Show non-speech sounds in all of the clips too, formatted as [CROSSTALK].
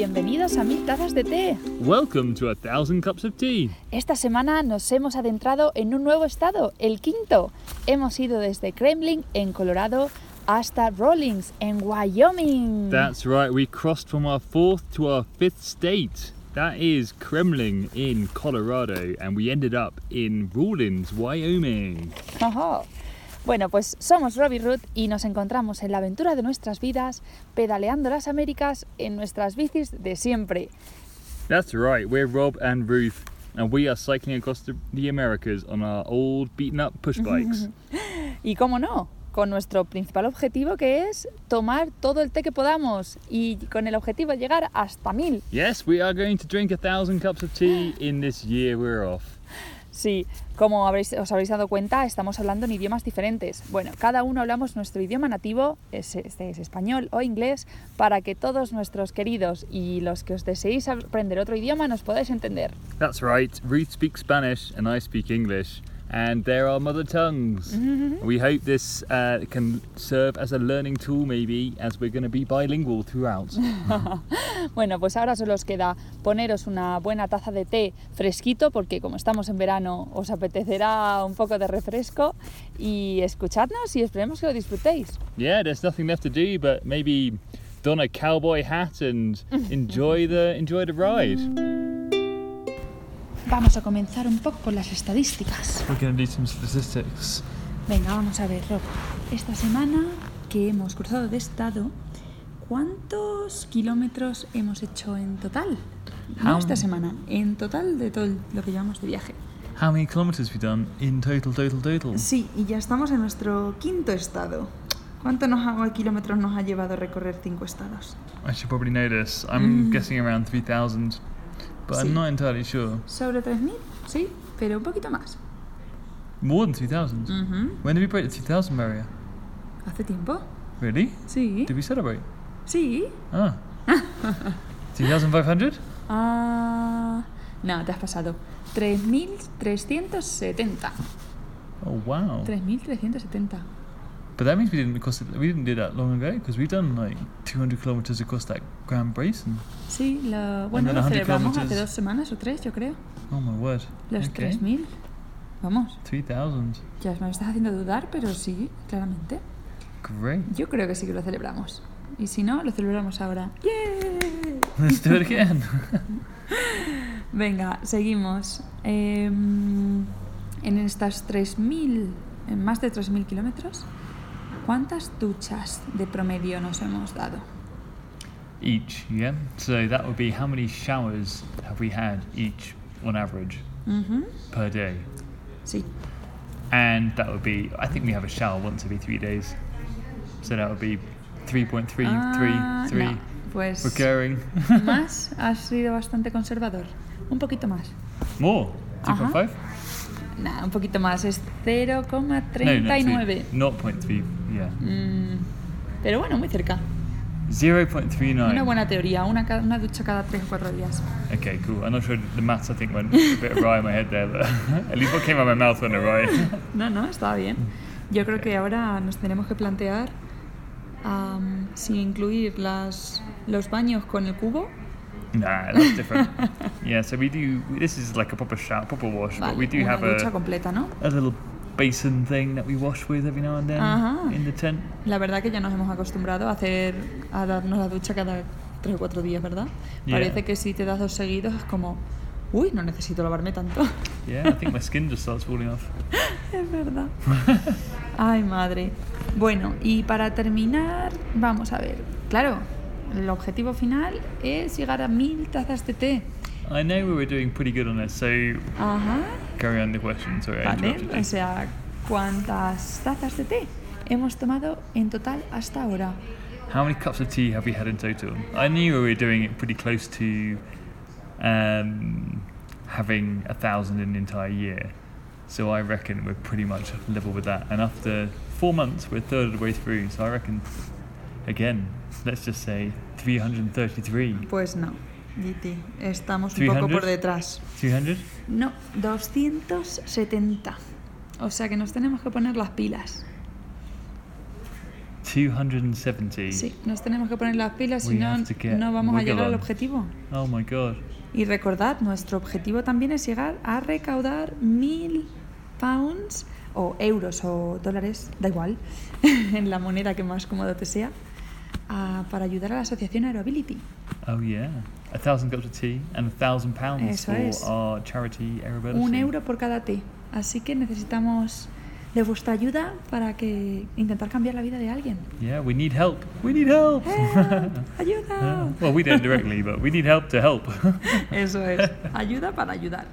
Bienvenidos a Mil Tazas de Té. Welcome to a thousand cups of tea. Esta semana nos hemos adentrado en un nuevo estado, el quinto. Hemos ido desde Kremlin, en Colorado, hasta Rawlins, en Wyoming. That's right, we crossed from our fourth to our fifth state. That is Kremlin in Colorado, and we ended up in Rawlins, Wyoming. Bueno, pues somos Robbie Ruth y nos encontramos en la aventura de nuestras vidas, pedaleando las Américas en nuestras bicis de siempre. That's right, we're Rob and Ruth, and we are cycling across the, the Americas on our old beaten up push bikes. [LAUGHS] Y cómo no, con nuestro principal objetivo que es tomar todo el té que podamos y con el objetivo de llegar hasta mil. yes, we are going to drink a thousand cups of tea in this year we're off. Sí, como habréis- os habréis dado cuenta, estamos hablando en idiomas diferentes. Bueno, cada uno hablamos nuestro idioma nativo, es, este es español o inglés, para que todos nuestros queridos y los que os deseéis aprender otro idioma nos podáis entender. That's right, Ruth speaks Spanish and I speak English, and there are mother tongues. [LAUGHS] We hope this uh, can serve as a learning tool, maybe, as we're going to be bilingual throughout. [LAUGHS] Bueno, pues ahora solo os queda poneros una buena taza de té fresquito, porque como estamos en verano os apetecerá un poco de refresco, y escuchadnos y esperemos que lo disfrutéis. yeah, there's nothing left to do but maybe don a cowboy hat and [LAUGHS] enjoy the enjoy the ride. Vamos a comenzar un poco con las estadísticas. We're do some statistics. Venga, vamos a ver, Rob. Esta semana que hemos cruzado de estado, ¿cuántos kilómetros hemos hecho en total? No How- esta semana, en total de todo lo que llevamos de viaje. How many kilometers have we done in total, total, total? Sí, y ya estamos en nuestro quinto estado. ¿Cuántos kilómetros nos ha llevado recorrer cinco estados? I should probably know this. I'm [LAUGHS] guessing around 3,000, but Sí. I'm not entirely sure. ¿Sobre 3.000? Sí, pero un poquito más. More than 3,000? Ujú. When did we break the 2,000 barrier? ¿Hace tiempo? Really? Sí. Did we celebrate? Sí. Ah. [LAUGHS] 2,500? Ah, no, te has pasado. 3.370. Oh wow! 3.370. But that means we didn't cross we didn't do that long ago because we've done like 200 kilometers across that Grand Basin. Sí, lo, bueno, lo 100 celebramos hace dos semanas o tres, yo creo. Oh my word! Los Okay. 3.000. Vamos, 3,000. ya me estás haciendo dudar, pero sí, claramente. Great. Yo creo que sí que lo celebramos. Y si no, lo celebramos ahora. ¡Yay! Let's do it again. [LAUGHS] Venga, seguimos. Em, en estas 3.000, en más de 3.000 kilómetros, ¿cuántas duchas de promedio nos hemos dado? each, yeah. So that would be how many showers have we had each on average Ujú, per day? Sí. And that would be, I think we have a shower once every three days. So that would be 3.3, Ah, 3, 3 no, pues recurring. [LAUGHS] más, [LAUGHS] has sido bastante conservador. Un poquito más. More? Ajá. 2.5? Nah, un poquito más, es No, no, 0,39. 0.3, yeah. Mm, pero bueno, muy cerca. 0.39. Una buena teoría, una, una ducha cada 3 o 4 días. Okay, cool. I'm not sure the maths I think went a bit awry in my head there, but [LAUGHS] at least what came out of my mouth went awry. [LAUGHS] No, no, estaba bien. Yo creo que ahora nos tenemos que plantear am, si incluir las, los baños con el cubo. nah, that's different. [LAUGHS] yeah, so we do, this is like a proper shower, proper wash, but we Vale, do una have ducha a, completa, ¿no? a little basin thing that we wash with every now and then Ajá. in the tent. La verdad que ya nos hemos acostumbrado a hacer a darnos la ducha cada 3 o 4 días, ¿verdad? Yeah. Parece que si te das dos seguidos es como, uy, no necesito lavarme tanto. [LAUGHS] Yeah, I think my skin just starts falling off. [LAUGHS] Es verdad. [LAUGHS] Ay, madre. Bueno, y para terminar, vamos a ver. Claro, el objetivo final es llegar a mil tazas de té. I know we were doing pretty good on this, so Ajá. Carry on the question. Sorry, Vale, o sea, ¿cuántas tazas de té hemos tomado en total hasta ahora? How many cups of tea have we had in total? I knew we were doing it pretty close to um, having a thousand in the entire year. So I reckon we're pretty much level with that. And after four months, we're a third of the way through. So I reckon, again, let's just say 333. Pues no, Giti, estamos un poco 300? por detrás. 200? No, 270. O sea que nos tenemos que poner las pilas. 270. Sí, nos tenemos que poner las pilas, si We no, have to get no vamos a llegar al on. objetivo. Oh my god. Y recordad, nuestro objetivo también es llegar a recaudar mil pounds o euros o dólares, da igual, [LAUGHS] en la moneda que más cómodo te sea, ah, para ayudar a la asociación Aerobility. Oh yeah. A thousand cups of tea and a thousand pounds Eso for es. our charity. Un euro por cada té. Así que necesitamos de vuestra ayuda para que intentar cambiar la vida de alguien. Yeah, we need help. We need help. ¡Help! Uh, [LAUGHS] ¡Ayuda! well, we don't directly, but we need help to help. [LAUGHS] Eso es, ayuda para ayudar.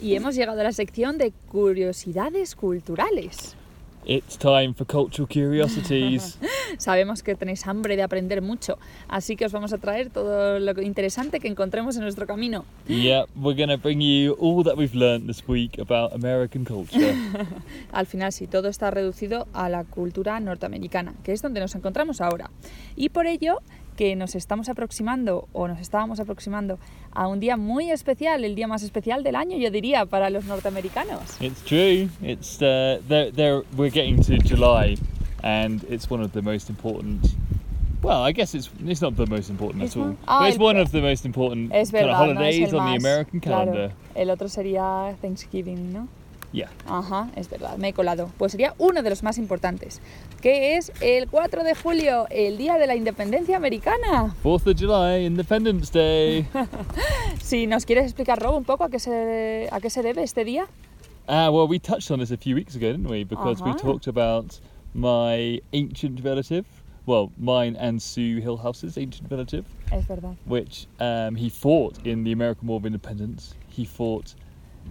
Y hemos llegado a la sección de curiosidades culturales. It's time for cultural curiosities. [LAUGHS] Sabemos que tenéis hambre de aprender mucho, así que os vamos a traer todo lo interesante que encontremos en nuestro camino. yeah, we're going to bring you all that we've learned this week about American culture. [LAUGHS] Al final sí, todo está reducido a la cultura norteamericana, que es donde nos encontramos ahora. Y por ello que nos estamos aproximando o nos estábamos aproximando a un día muy especial, el día más especial del año, yo diría, para los norteamericanos. It's true. It's uh, they're, they're, we're getting to July, and it's one of the most important. Well, I guess it's it's not the most important at all, Ah, but it's el- one of the most important Es kind of verdad, no es holidays el on the American claro. calendar. El otro sería Thanksgiving, ¿no? Yeah. Ajá, es verdad, me he colado. Pues sería uno de los más importantes, que es el 4 de julio, el Día de la Independencia Americana. Fourth of July, Independence Day. [LAUGHS] Si nos quieres explicar, Rob, un poco a qué se, a qué se debe este día. Ah, well, we touched on this a few weeks ago, didn't we? Because we Uh-huh. talked about my ancient relative, well, mine and Sue Hillhouse's ancient relative, Es verdad. which um, he fought in the American War of Independence. He fought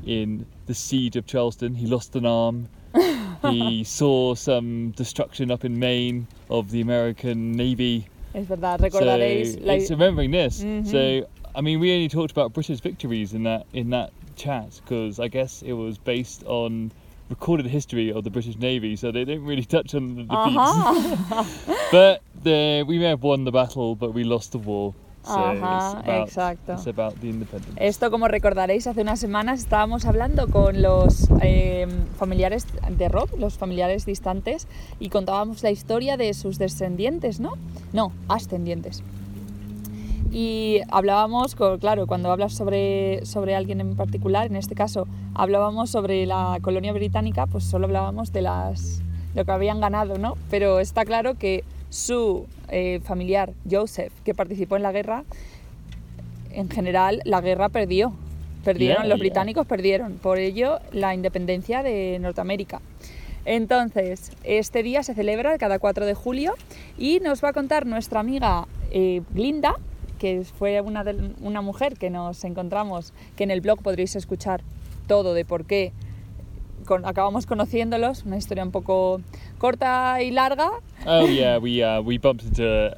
in the siege of Charleston. He lost an arm. [LAUGHS] he saw some destruction up in Maine of the American Navy. Es verdad, recordaréis so la- it's remembering this. Mhm. So I mean, we only talked about British victories in that in that chat because I guess it was based on recorded history of the British Navy, so they didn't really touch on the defeats. Ajá. [LAUGHS] but the, we may have won the battle, but we lost the war. Ajá, about, exacto. About the. Esto, como recordaréis, hace unas semanas estábamos hablando con los eh, familiares de Rob, los familiares distantes, y contábamos la historia de sus descendientes, ¿no? No, ascendientes. Y hablábamos, co- claro, cuando hablas sobre, sobre alguien en particular, en este caso hablábamos sobre la colonia británica, pues solo hablábamos de las, lo que habían ganado, ¿no? Pero está claro que su eh, familiar, Joseph, que participó en la guerra, en general la guerra perdió. Perdieron, Yeah, los yeah. británicos perdieron. Por ello, la independencia de Norteamérica. Entonces, este día se celebra cada 4 de julio y nos va a contar nuestra amiga eh, Glinda, que fue una, de- una mujer que nos encontramos, que en el blog podréis escuchar todo de por qué con- acabamos conociéndolos, una historia un poco corta y larga. oh yeah, we uh, we bumped into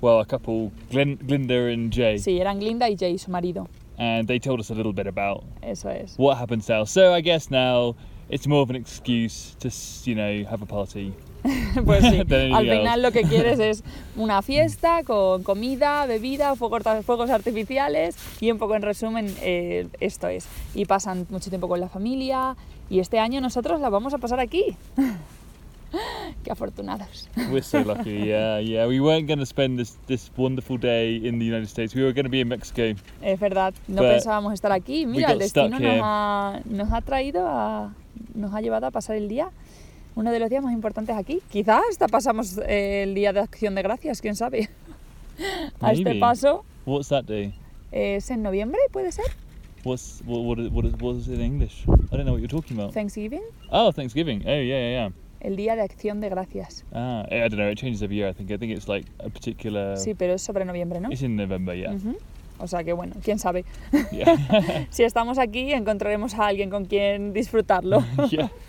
well a couple, Glen, Glinda and Jay, Sí, eran Glinda y Jay, su marido. and they told us a little bit about Eso es. what happens now. So I guess now it's more of an excuse to you know have a party. [LAUGHS] Pues sí, [LAUGHS] al final lo que quieres [LAUGHS] es una fiesta con comida, bebida, fuegos, fuegos artificiales y un poco en resumen eh, esto es. Y pasan mucho tiempo con la familia y este año nosotros la vamos a pasar aquí. [LAUGHS] Qué afortunados. We're so lucky. Yeah, [LAUGHS] yeah. We weren't going to spend this this wonderful day in the United States. We were going to be in Mexico. Es verdad, no pensábamos estar aquí. Mira, el destino nos ha, nos ha traído a, nos ha llevado a pasar el día, uno de los días más importantes aquí. Quizás hasta pasamos eh, el día de acción de gracias, quién sabe. [LAUGHS] A este Maybe. paso What's that day? es en noviembre, puede ser. What's what what is, what is, what is it in English? I don't know what you're talking about. Thanksgiving, Oh, Thanksgiving. Oh, yeah, yeah, yeah. el día de acción de gracias. Ah, I don't know. It changes every year. I think. I think it's like a particular. Sí, pero es sobre noviembre, ¿no? It's in November. Yeah. O sea que bueno, quién sabe. Yeah. [LAUGHS] Si estamos aquí, encontraremos a alguien con quien disfrutarlo. [LAUGHS] yeah. [LAUGHS]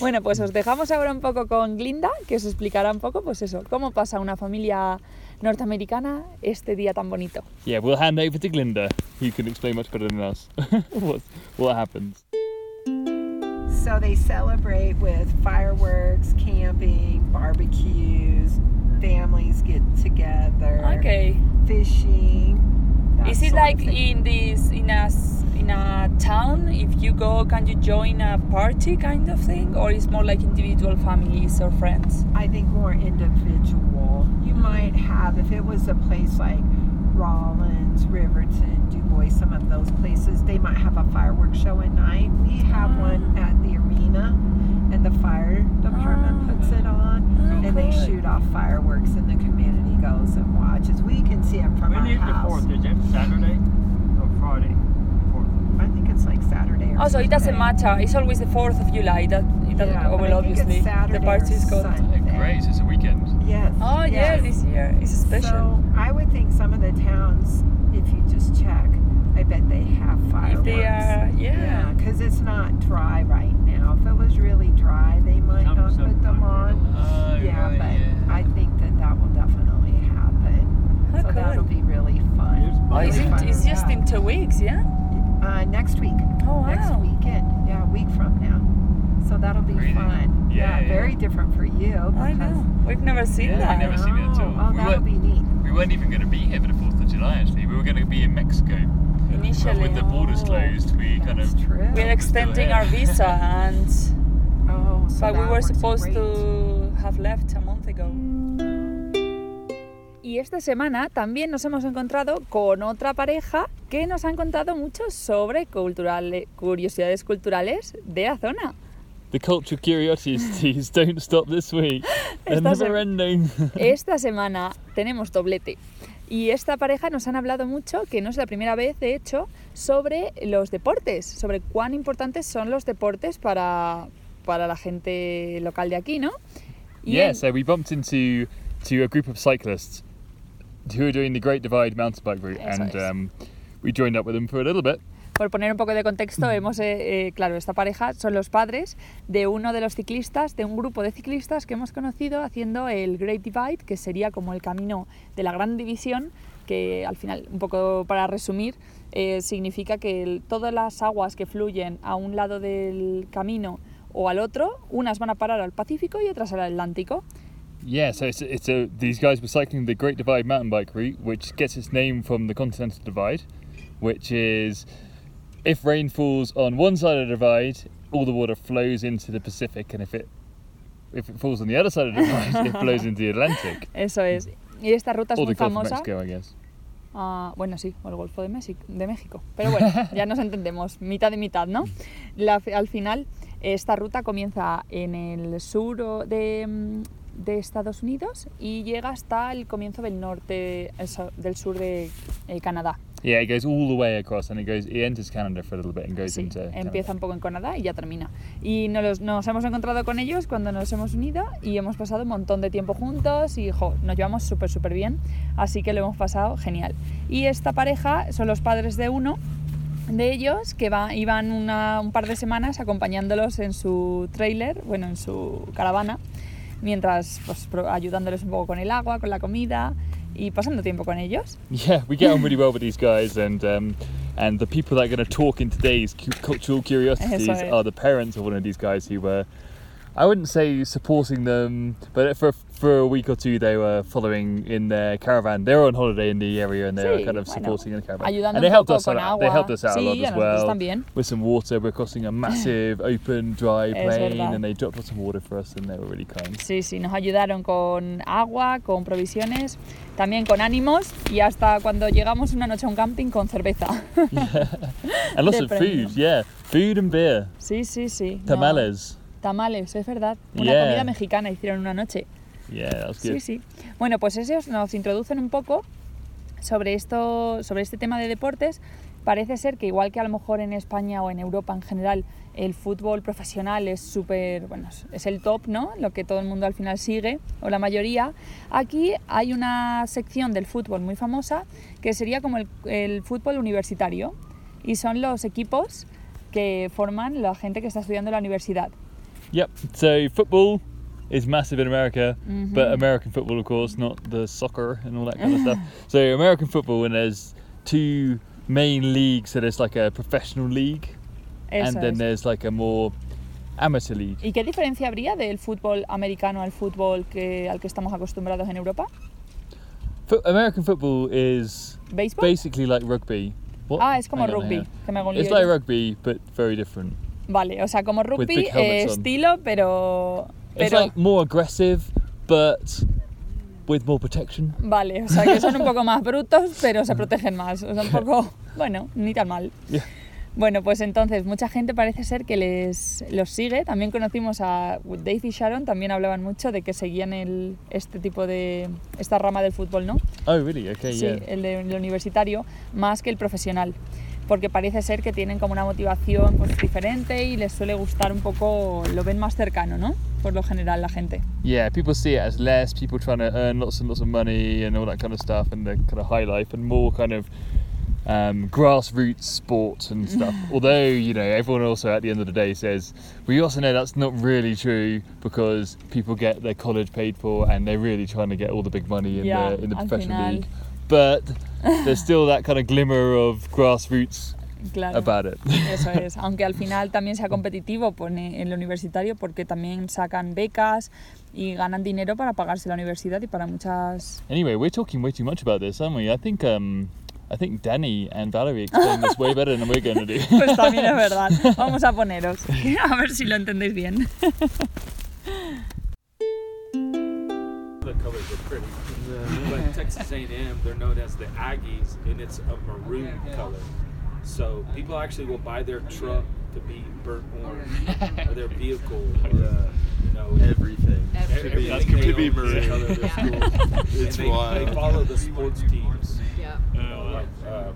Bueno, pues os dejamos ahora un poco con Glinda, que os explicará un poco, pues eso, cómo pasa una familia norteamericana este día tan bonito. Yeah. We'll hand over to Glinda, who can explain much better than us [LAUGHS] what what happens. So they celebrate with fireworks, camping, barbecues, families get together, Okay. fishing. Is it like in this in a s- in a town, if you go, can you join a party kind of thing, or it's more like individual families or friends? I think more individual. You might have, if it was a place like Rollins, Riverton, Du Bois, some of those places, they might have a fireworks show at night. We have Ah. one at the arena, and the fire department Ah. puts it on, Oh, and they cool. shoot off fireworks, and the community goes and watches. We can see them from When our is the house. fourth? Is it Saturday or Friday? Fourth. I think it's like Saturday. Or Oh, so it doesn't Sunday. matter. It's always the 4th of July. That it doesn't, Yeah, well, I it's obviously, the party or is called. Sunday. Great, it's a weekend. Yes. Oh, yeah, this year is special. So I would think some of the towns, if you just check, I bet they have fireworks. if they are, yeah. because it's not dry right now. If it was really dry, they might Some- not some put them might on. Oh, yeah, right, but yeah. I think that that will definitely happen. Oh, so cool. that'll be really fun. It's Oh, really it's, in, fun. it's just Yeah. in two weeks, yeah? Uh, next week. Oh, Next wow. weekend. Yeah, a week from now. So that'll be Really? fun. Yeah, yeah. very different for you. I know. We've never seen Yeah, that. we never seen it at all. Oh, We that'll went- be neat. We weren't even going to be here for the 4th of July, actually. We were going to be in Mexico. Initially. But with the borders Oh, closed, we kind of. true. We're extending our visa, and [LAUGHS] Oh, so but we were supposed great. to have left a month ago. Y esta semana también nos hemos encontrado con otra pareja que nos han contado mucho sobre cultural- curiosidades culturales de la zona. The cultural curiosities [LAUGHS] don't stop this week. They're never ending. [LAUGHS] Esta semana tenemos doblete. Y esta pareja nos han hablado mucho, que no es la primera vez, de hecho, sobre los deportes, sobre cuán importantes son los deportes para, para la gente local de aquí, ¿no? Y yeah, en- so we bumped into to a group of cyclists who are doing the Great Divide mountain bike route, Eso and um, we joined up with them for a little bit. Por poner un poco de contexto, hemos, eh, eh, claro, esta pareja son los padres de uno de los ciclistas, de un grupo de ciclistas que hemos conocido haciendo el Great Divide, que sería como el camino de la Gran División, que al final, un poco para resumir, eh, significa que el- todas las aguas que fluyen a un lado del camino o al otro, unas van a parar al Pacífico y otras al Atlántico. Yeah, so it's, it's a, these guys were cycling the Great Divide mountain bike route, which gets its name from the Continental Divide, which is if rain falls on one side of the divide, all the water flows into the Pacific, and if it if it falls on the other side of the divide, it [LAUGHS] flows into the Atlantic. Eso es. Y esta ruta es Or the muy Gulf of. Mexico, I guess. Ah, bueno, sí, o el Golfo de, México, de México. Pero bueno, [LAUGHS] ya nos entendemos, mitad y mitad, ¿no? La- al final, esta ruta comienza en el sur de, mm, de Estados Unidos y llega hasta el comienzo del norte, del sur de eh, Canadá. Yeah, it goes all the way across, and it goes it enters Canada for a little bit and goes Sí, into. Canada. empieza un poco en Canadá y ya termina. Y nos, nos hemos encontrado con ellos cuando nos hemos unido y hemos pasado un montón de tiempo juntos y jo, nos llevamos súper, súper bien. Así que lo hemos pasado genial. Y esta pareja son los padres de uno de ellos que va, iban una- un par de semanas acompañándolos en su trailer, bueno, en su caravana, mientras pues, ayudándoles un poco con el agua, con la comida y pasando tiempo con ellos. Yeah, we get on really well with these guys, and um, and the people that are going to talk in today's cultural curiosities es. are the parents of one of these guys who were, I wouldn't say supporting them, but for for a week or two they were following in their caravan. They were on holiday in the area, and they were Sí, kind of bueno, supporting in the caravan. ayudando and they helped us out. They agua. helped us out a Sí, lot a as nosotros well también. with some water. We're crossing a [LAUGHS] massive open dry plain, verdad. and they dropped us some water for us, and they were really kind. Sí, sí, nos ayudaron con agua, con provisiones, también con ánimos y hasta cuando llegamos una noche a un camping con cerveza. [LAUGHS] And lots of food, yeah, food and beer, Sí, sí, sí. no, tamales. tamales, es verdad. Una Yeah. comida mexicana hicieron una noche. Yeah, good. Sí, sí. Bueno, pues ellos nos introducen un poco sobre esto, sobre este tema de deportes. Parece ser que igual que a lo mejor en España o en Europa en general el fútbol profesional es súper, bueno, es el top, ¿no? Lo que todo el mundo al final sigue, o la mayoría. Aquí hay una sección del fútbol muy famosa que sería como el, el fútbol universitario y son los equipos que forman la gente que está estudiando en la universidad. Yep. So football is massive in America, Mhm. but American football, of course, not the soccer and all that kind of stuff. [LAUGHS] So American football, and there's two main leagues. So there's like a professional league, Eso and then es. there's like a more amateur league. ¿Y qué diferencia habría del fútbol americano al fútbol que, al que estamos acostumbrados en Europa? Fo- American football is ¿Béisbol? basically like rugby, What? Ah, es como Hang rugby, que me hago It's like rugby, but very different. Vale, o sea, como rugby, eh, estilo, pero... It's pero like more aggressive, but with more protection. Vale, o sea, que son un poco [LAUGHS] más brutos, pero se protegen más. O sea, un poco, bueno, ni tan mal. Yeah. Bueno, pues entonces, mucha gente parece ser que les los sigue. También conocimos a Dave y Sharon, también hablaban mucho de que seguían el, este tipo de. esta rama del fútbol, ¿no? Oh, really? Okay, Sí, yeah. el, de- el universitario, más que el profesional. Porque parece ser que tienen como una motivación pues, diferente y les suele gustar un poco, lo ven más cercano, ¿no? Por lo general, la gente. Yeah, people see it as less people trying to earn lots and lots of money and all that kind of stuff and the kind of high life and more kind of um, grassroots sports and [LAUGHS] stuff. Although, you know, everyone also at the end of the day says, we also know that's not really true because people get their college paid for and they're really trying to get all the big money in Yeah, the in the professional final. league. But there's still that kind of glimmer of grassroots Claro. about it. Eso es, [LAUGHS] aunque al final también sea competitivo pone en el universitario porque también sacan becas y ganan dinero para pagarse la universidad y para muchas... Anyway, we're talking way too much about this, aren't we? I think um, I think Danny and Valerie explained this way better than we're going to do. [LAUGHS] Pues también es verdad. [LAUGHS] Vamos a poneros, a ver si lo entendéis bien. The colors are pretty. But Texas A&M, they're known as the Aggies, and it's a maroon color. So people actually will buy their truck to be burnt orange, or their vehicle, or you know, Everything. everything That's they could be own is maroon. color of their school. It's [LAUGHS] and they, wild. they follow the sports teams. Yeah. You know, like um,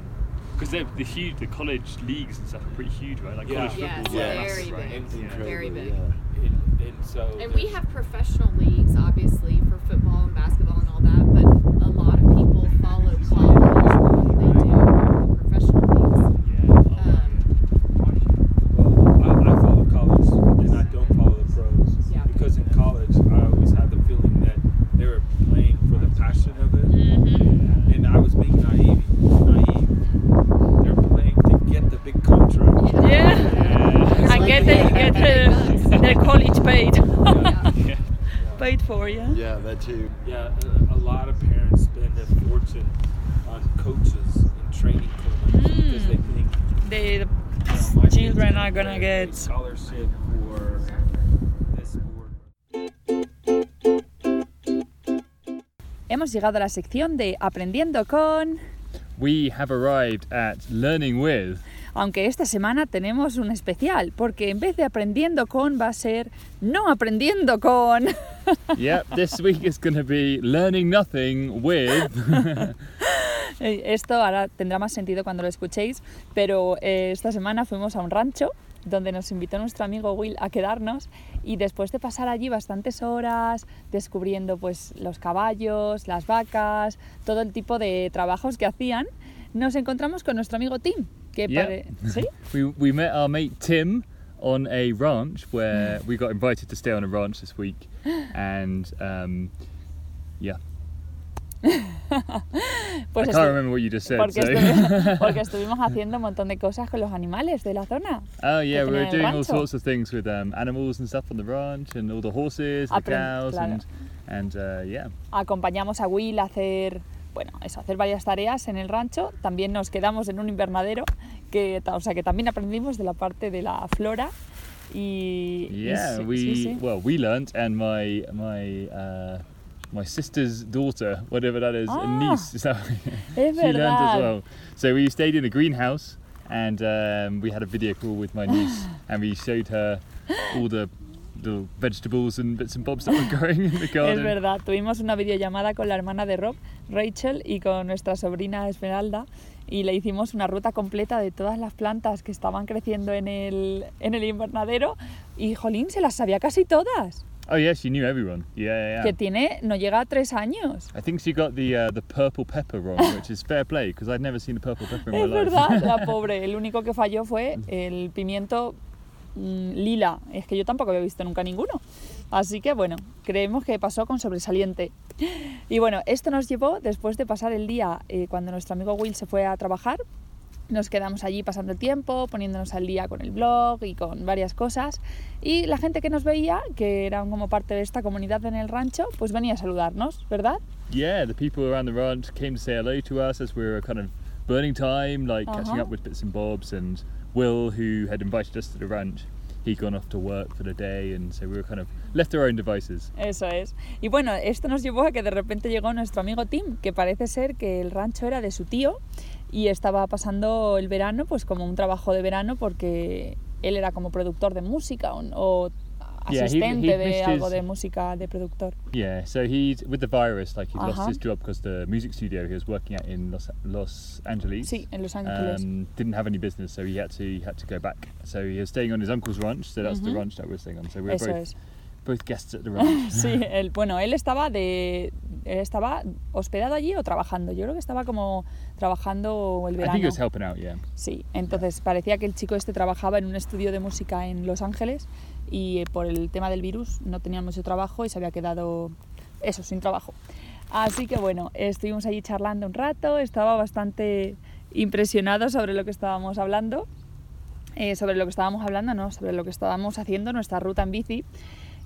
Because they're the huge, the college leagues and stuff are pretty huge, right? Like Yeah. college Yes, football. Yeah. yeah. very right? big. Yeah. Very big. Yeah. and, and so And we have professional leagues, obviously, for football and basketball and all that, but a lot of people follow college more than they do the professional leagues. Yeah. Um, Well, I, I follow college and I don't follow the pros. Yeah. Because in college, I always had the feeling that they were playing for the passion of it. And I was being naive. naive. They're playing to get the big contract. Yeah. And get the, get the, the college paid. Yeah. paid for, yeah. Yeah, that too. Yeah, a, a lot of parents spend a fortune on coaches and training clinics because they hmm. think The you know, my kid's children are gonna a get scholarship for this sport. Hemos llegado a la sección de Aprendiendo con... we have arrived at learning with. Aunque esta semana tenemos un especial, porque en vez de aprendiendo con va a ser no aprendiendo con. [LAUGHS] yep, this week is going to be learning nothing with. [LAUGHS] Eh, Esto ahora tendrá más sentido cuando lo escuchéis, pero eh, esta semana fuimos a un rancho donde nos invitó nuestro amigo Will a quedarnos y después de pasar allí bastantes horas descubriendo pues los caballos, las vacas, todo el tipo de trabajos que hacían, nos encontramos con nuestro amigo Tim, que Yeah. pare- [LAUGHS] ¿sí? we, we met our mate Tim on a ranch where we got invited to stay on a ranch this week. [GASPS] And um, yeah, [LAUGHS] Pues I can't remember what you just said. porque, So. estuvimos, [LAUGHS] porque estuvimos haciendo un montón de cosas con los animales de la zona. oh, yeah, we were doing all sorts of things with um, animals and stuff on the ranch and all the horses, the cows, claro. and, and uh, yeah. acompañamos a Will a hacer, bueno, eso, hacer varias tareas en el rancho. También nos quedamos en un invernadero, que, o sea, que también aprendimos de la parte de la flora. Y, y Yeah, sí, we sí, sí. well we learnt, and my my uh, my sister's daughter, whatever that is, a Ah, niece, so [LAUGHS] [LAUGHS] she learnt verdad. as well. So we stayed in a greenhouse, and um, we had a video call with my niece, [GASPS] and we showed her all the little vegetables and bits and bobs that were growing in the [LAUGHS] Es garden. verdad, tuvimos una videollamada con la hermana de Rob, Rachel, y con nuestra sobrina Esmeralda, y le hicimos una ruta completa de todas las plantas que estaban creciendo en el, en el invernadero, y Jolín se las sabía casi todas, Oh yeah, she knew everyone. Yeah, yeah. que yeah. tiene, no llega a tres años. I think she got the uh, the purple pepper wrong, which is fair play because I'd never seen a purple pepper in Es my life. verdad, la [LAUGHS] pobre. El único que falló fue el pimiento mm, lila. Es que yo tampoco había visto nunca ninguno. Así que bueno, creemos que pasó con sobresaliente. Y bueno, esto nos llevó, después de pasar el día, eh, cuando nuestro amigo Will se fue a trabajar, nos quedamos allí pasando el tiempo, poniéndonos al día con el blog y con varias cosas. Y la gente que nos veía, que eran como parte de esta comunidad en el rancho, pues venía a saludarnos, ¿verdad? Yeah, the people around the ranch came to say hello to us as we were kind of burning time, like catching Uh-huh. up with bits and bobs. And Will, who had invited us to the ranch, he'd gone off to work for the day, and so we were kind of left our own devices. Eso es. Y bueno, esto nos llevó a que de repente llegó nuestro amigo Tim, que parece ser que el rancho era de su tío y estaba pasando el verano pues como un trabajo de verano porque él era como productor de música o, o Yeah, he- asistente he de algo his- de música de productor. Yeah, so he with the virus, like he lost his job because the music studio he was working at in Los, Los Angeles. Sí, en Los Ángeles. um, didn't have any business, so he had to he had to go back. So he was staying on his uncle's ranch. So that's the ranch that we're staying on. So we're Eso both es. both guests at the [LAUGHS] ranch. Sí, él, bueno, él estaba de estaba hospedado allí o trabajando. Yo creo que estaba como trabajando el I verano. think he was out. Yeah. Sí, entonces parecía que el chico este trabajaba en un estudio de música en Los Ángeles y eh, por el tema del virus no tenía mucho trabajo y se había quedado eso, sin trabajo. Así que bueno, estuvimos allí charlando un rato, estaba bastante impresionado sobre lo que estábamos hablando, eh, sobre lo que estábamos hablando, no, sobre lo que estábamos haciendo, nuestra ruta en bici.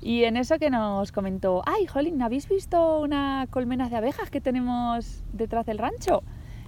Y en eso que nos comentó, ay, Jolín, ¿habéis visto una colmena de abejas que tenemos detrás del rancho?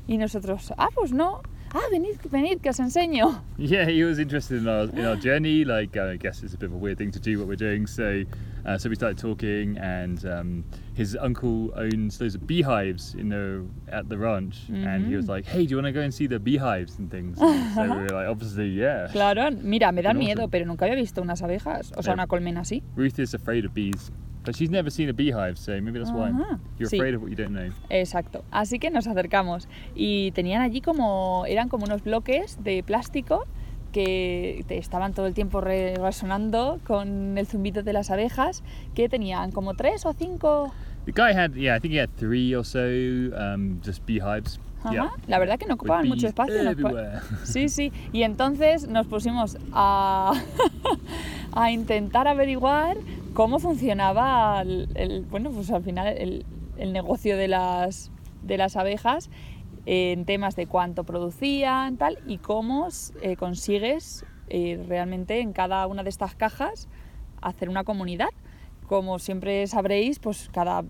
Y nosotros, ah, pues no. Ah, venid, venid, que os enseño. Yeah, he was interested in our in our journey. Like, uh, I guess it's a bit of a weird thing to do what we're doing. So, uh, so we started talking, and um, his uncle owns those beehives, you know, at the ranch. And he was Mhm. like, "Hey, do you want to go and see the beehives and things?" And so we were like, "Obviously, yeah." Claro, mira, me Qué miedo, pero nunca había visto unas abejas, o sea, una colmena así. Ruth is afraid of bees, but she's never seen a beehive, so maybe that's why Ajá. you're Sí. afraid of what you don't know. Exacto. Así que nos acercamos y tenían allí como, eran como unos bloques de plástico que estaban todo el tiempo re- resonando con el zumbido de las abejas, que tenían como tres o cinco. The guy had, yeah, I think he had three or so, um, just beehives. Ajá. Yeah. La verdad que no ocupaban mucho espacio. [LAUGHS] Sí, sí. Y entonces nos pusimos a, [LAUGHS] a intentar averiguar cómo funcionaba el, el- bueno, pues al final el, el negocio de las, de las abejas en temas de cuánto producían, tal, y cómo eh, consigues eh, realmente en cada una de estas cajas hacer una comunidad. Como siempre sabréis, pues cada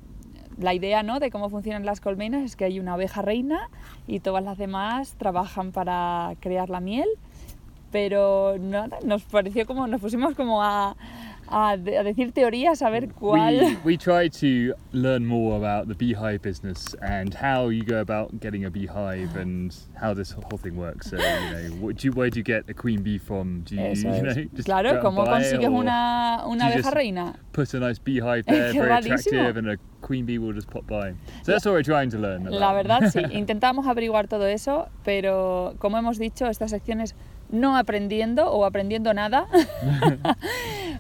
la idea ¿no? de cómo funcionan las colmenas es que hay una abeja reina y todas las demás trabajan para crear la miel, pero nada, nos pareció como, nos pusimos como a, a a decir teorías, a ver cuál... We, we tried to learn more about the beehive business and how you go about getting a beehive and how this whole thing works. So, you know, [LAUGHS] what do you, where do you get a queen bee from? Do you, Eso [LAUGHS] you know, just Claro, ¿cómo consigues una, una abeja reina? Put a nice beehive [LAUGHS] there, very attractive, and a queen bee will just pop by. So that's what we're trying to learn. La about. verdad, sí, intentamos averiguar todo eso, pero como hemos dicho, esta sección es no aprendiendo o aprendiendo nada.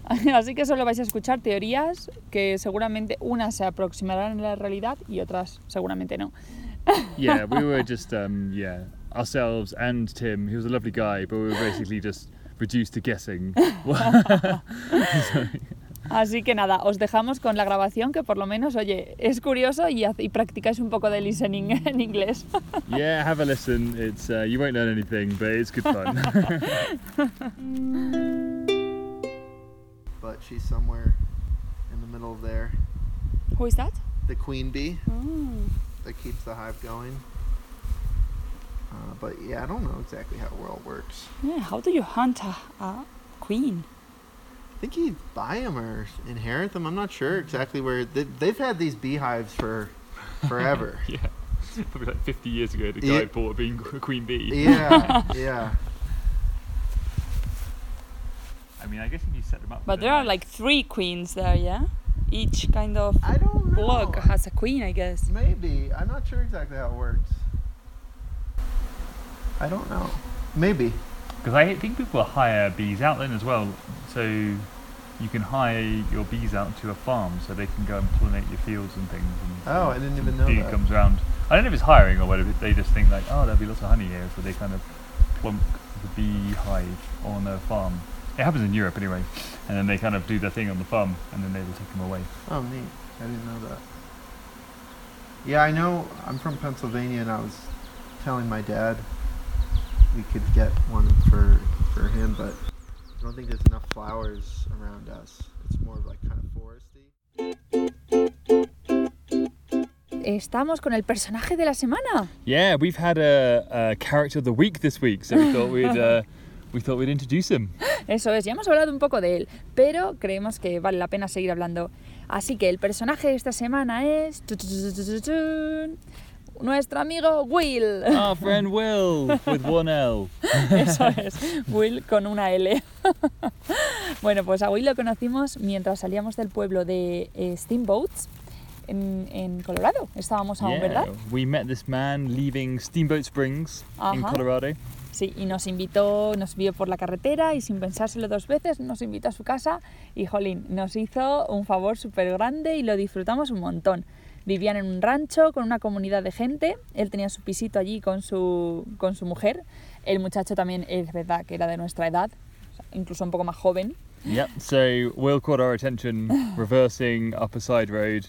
[LAUGHS] Así que solo vais a escuchar teorías que seguramente unas se aproximarán a la realidad y otras seguramente no. yeah, we [LAUGHS] were just um, yeah ourselves and Tim. He was a lovely guy, but we were basically just reduced to guessing. [LAUGHS] Así que nada, os dejamos con la grabación que por lo menos, oye, es curioso y, y practicáis un poco de listening [LAUGHS] en inglés. yeah, have a listen. It's uh, you won't learn anything, but it's good fun. [LAUGHS] but she's somewhere in the middle of there. Who is that? The queen bee that keeps the hive going. Uh, but yeah, I don't know exactly how it all works. Yeah, how do you hunt a, a queen? I think you buy them or inherit them. I'm not sure mm-hmm. exactly where they, they've had these beehives for [LAUGHS] forever. yeah, probably like 50 years ago, the guy Yeah. bought a, being, a queen bee. yeah, [LAUGHS] yeah. I mean, I guess if you set them up. But there are like three queens there, yeah? Each kind of I don't know. block has a queen, I guess. Maybe. I'm not sure exactly how it works. I don't know. Maybe. Because I think people hire bees out then as well. So you can hire your bees out to a farm so they can go and pollinate your fields and things. And Oh, I didn't even know bee that. comes around. I don't know if it's hiring or whatever. They just think like, oh, there'll be lots of honey here, so they kind of plonk the beehive on a farm. It happens in Europe anyway, and then they kind of do their thing on the farm, and then they will take them away. Oh, neat. I didn't know that. Yeah, I know. I'm from Pennsylvania, and I was telling my dad we could get one for for him, but I don't think there's enough flowers around us. It's more of like kind of foresty. estamos con el personaje de la semana. Yeah, we've had a, a character of the week this week, so we thought [LAUGHS] we'd uh, we thought we'd introduce him. Eso es, ya hemos hablado un poco de él, pero creemos que vale la pena seguir hablando. Así que el personaje de esta semana es nuestro amigo Will. Our friend Will with one L. [LAUGHS] Eso es, Will con una L. [LAUGHS] bueno, pues a Will lo conocimos mientras salíamos del pueblo de eh, Steamboats en, en Colorado. Estábamos aún, ¿verdad? we met this man leaving Steamboat Springs in Ajá. Colorado. Sí, y nos invitó, nos vio por la carretera y sin pensárselo dos veces nos invitó a su casa y jolín, nos hizo un favor súper grande y lo disfrutamos un montón. Vivían en un rancho con una comunidad de gente. Él tenía su pisito allí con su, con su mujer. El muchacho también es verdad que era de nuestra edad, incluso un poco más joven. Yep, so Will caught our attention [LAUGHS] reversing up a side road,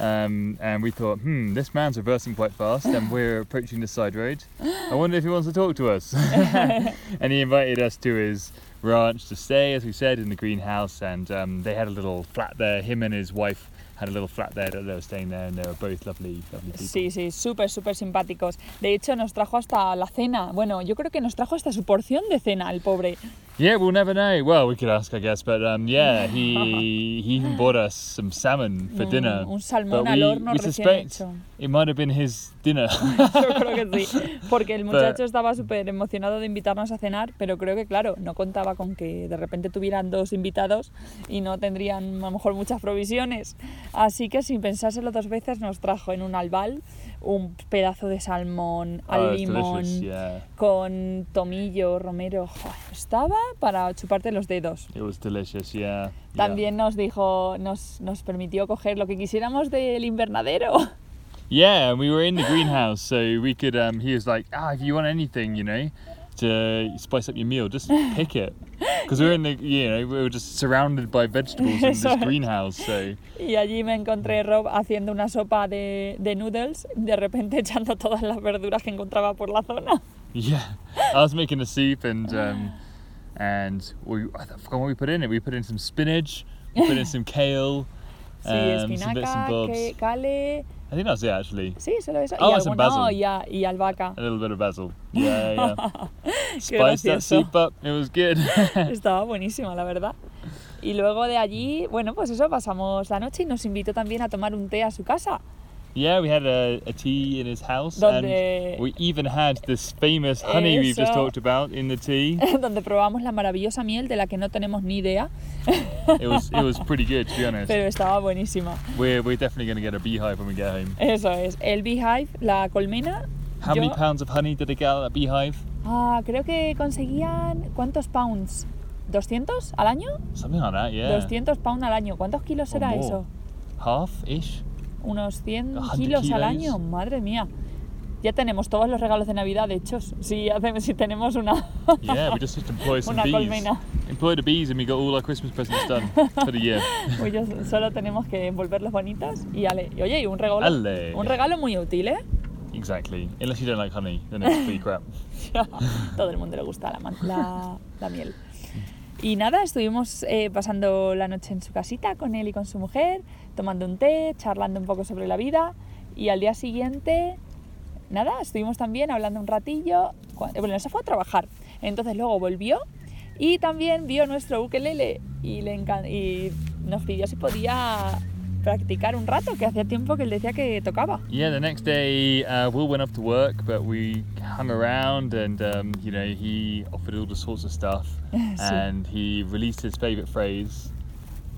um, and we thought, hmm, this man's reversing quite fast, and we're approaching the side road. I wonder if he wants to talk to us. [LAUGHS] and he invited us to his ranch to stay, as we said, in the greenhouse, and um, they had a little flat there. Him and his wife had a little flat there that they were staying there, and they were both lovely, lovely people. Sí, sí, súper, súper simpáticos. De hecho, nos trajo hasta la cena. Bueno, yo creo que nos trajo hasta su porción de cena, el pobre. Yeah, we'll never know. Well, we could ask, I guess, but um, yeah, he [LAUGHS] he even bought us some salmon for dinner. un salmón but al we, horno we suspect hecho. it might have been his dinner. [LAUGHS] Yo creo que sí, [LAUGHS] porque el But- muchacho estaba súper emocionado de invitarnos a cenar, pero creo que, claro, no contaba con que de repente tuvieran dos invitados y no tendrían a lo mejor muchas provisiones. Así que sin pensárselo dos veces nos trajo en un albal un pedazo de salmón al Oh, limón yeah. con tomillo, romero. Joder, estaba para chuparte los dedos. It was delicious, yeah. También nos dijo, nos, nos permitió coger lo que quisiéramos del invernadero. Yeah, and we were in the greenhouse, so we could. Um, he was like, ah, if you want anything, you know, to spice up your meal, just pick it. [LAUGHS] Because we were in the, you know, we were just surrounded by vegetables in this greenhouse, so Y allí me encontré Rob haciendo una sopa de, de noodles, de repente echando todas las verduras que encontraba por la zona. yeah. I was making a soup, and um, and we I forgot what we put in it. We put in some spinach, we put in [LAUGHS] some kale, Sí, um, some bits and bobs. cale, I think that's it actually. sí, solo eso. Oh, y, some no, basil. y, a- y albahaca. A little bit of basil. Yeah, yeah. [LAUGHS] Spiced that soup up. It was good. [LAUGHS] Estaba buenísima, la verdad. Y luego de allí, bueno, pues eso, pasamos la noche y nos invitó también a tomar un té a su casa. Yeah, we had a, a tea in his house, Donde- and we even had this famous honey we've just Eso. talked about in the tea. [LAUGHS] donde probamos la maravillosa miel de la que no tenemos ni idea, It was it was pretty good, to be honest. pero estaba buenísima. We're we're definitely going to get a beehive when we get home. Eso es, el beehive, la colmena. How many yo- pounds of honey did they get out of that beehive? Ah, creo que conseguían. ¿Cuántos pounds? ¿200 al año? Something like that, yeah. 200 pounds al año. ¿Cuántos kilos será eso? Half ish. Unos 100 100 kilos al kilos. año. Madre mía. Ya tenemos todos los regalos de Navidad hechos. Si, hacemos, si tenemos una. [LAUGHS] Yeah, we just need to employ [LAUGHS] some Una bees. colmena. Employ the bees, and we got all our Christmas presents done for the year. [LAUGHS] Yo solo tenemos que envolverlos bonitos y ale. Y oye, y un regalo. Ale. Un regalo muy útil, ¿eh? Exactly. Unless you don't like honey, then it's pretty crap. Todo el mundo le gusta la, la, la miel. Y nada, estuvimos eh, pasando la noche en su casita con él y con su mujer, tomando un té, charlando un poco sobre la vida. Y al día siguiente, nada, estuvimos también hablando un ratillo. Eh, Bueno, se fue a trabajar. Entonces luego volvió y también vio nuestro ukelele y, le y nos pidió si podía practicar un rato, que hacía tiempo que él decía que tocaba. Yeah, the next day, uh, Will went off to work, but we hung around and, um, you know, he offered all the sorts of stuff. [LAUGHS] and he released his favourite phrase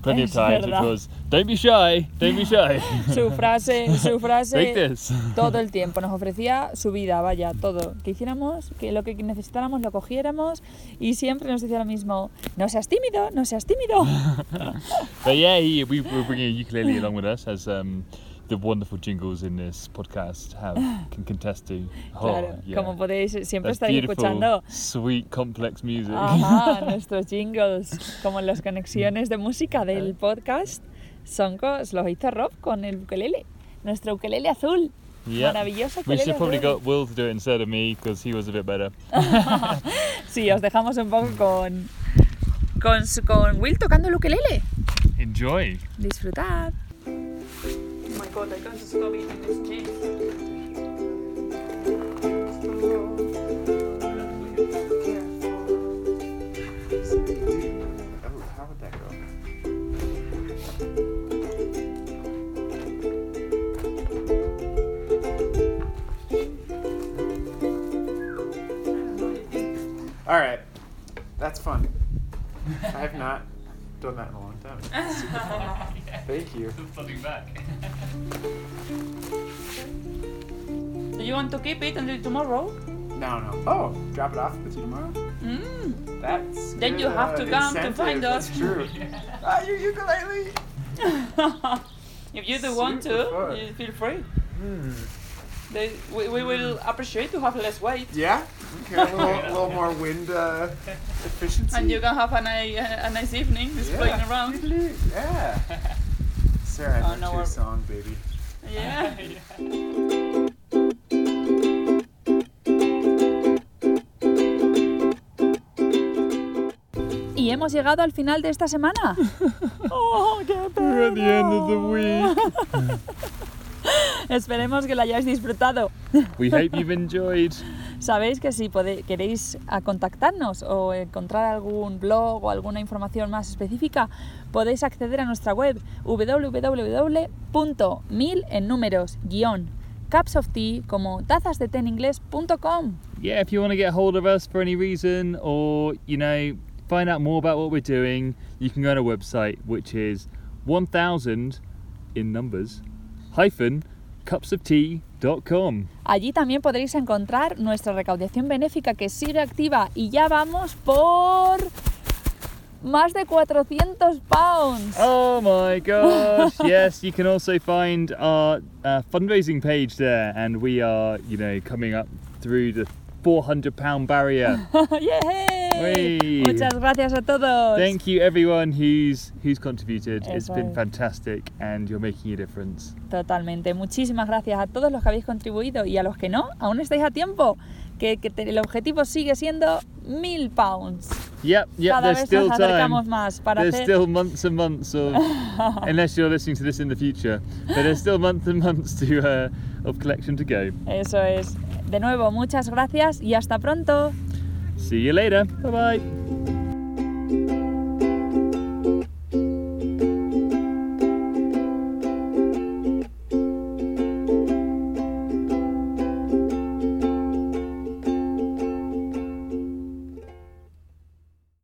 plenty of Es times, which verdad. was, don't be shy, don't be shy. [LAUGHS] Su frase, su frase Take this. todo el tiempo. Nos ofrecía su vida, vaya, todo. Que hiciéramos, que lo que necesitáramos lo cogiéramos y siempre nos decía lo mismo, no seas tímido, no seas tímido. [LAUGHS] but yeah, he, we were bringing a ukulele along with us, as um, the wonderful jingles in this podcast have [SIGHS] can contest to. Oh, claro, yeah. como podéis, siempre beautiful, escuchando sweet, complex music. ajá, [LAUGHS] nuestros jingles, como las conexiones de música del podcast, son los hizo Rob con el ukelele, nuestro ukelele azul. Yep. Maravilloso We should probably got Will to do it instead of me because he was a bit better. [LAUGHS] Sí, os dejamos un poco con, con, con Will tocando el ukelele. Enjoy. Disfrutad. God, I can't stop eating this go? All right, that's fun. I have not done that in a long time. [LAUGHS] Thank you. Flooding back. [LAUGHS] Do you want to keep it until tomorrow? No, no. Oh, drop it off with you tomorrow. Mm. That's Then you have uh, to come to find us. That's true. [LAUGHS] ah, your ukulele. [LAUGHS] if you do want to, fun. you feel free. Hmm. They, we, we will appreciate to have less weight. Yeah. Okay, a little, a little more wind uh, efficiency. And you can have a, ni- a nice evening just playing around. Yeah. I Oh, learned no, your we're- song, baby. Yeah. Y hemos llegado al final de esta semana. [LAUGHS] ¡Oh, qué We're at the end of the week. [LAUGHS] Esperemos que lo hayáis disfrutado. We hope you've enjoyed. Sabéis que si queréis contactarnos o encontrar algún blog o alguna información más específica, podéis acceder a nuestra web www.mil en números guion cups of tea como tazas de té en inglés.com. Yeah, if you want to get hold of us for any reason or, you know, find out more about what we're doing, you can go on our website, which is 1000 in numbers hyphen cupsoftea.com. Allí también podréis encontrar nuestra recaudación benéfica que sigue activa y ya vamos por más de 400 pounds. Oh my gosh, [LAUGHS] yes, you can also find our uh, fundraising page there, and we are, you know, coming up through the 400 pound barrier. [LAUGHS] ¡Yay! Muchas gracias a todos. Thank you everyone who's who's contributed. it's Eso been es. fantastic and you're making a difference. Totalmente. Muchísimas gracias a todos los que habéis contribuido y a los que no, aún estáis a tiempo. Que, que te- el objetivo sigue siendo mil pounds. Yep, yep, Cada there's vez still nos acercamos time. más para There's hacer. still months and months of [LAUGHS] unless you're listening to this in the future. But there's still months and months to uh, of collection to go. Eso es. De nuevo, muchas gracias y hasta pronto. See you later. Bye bye.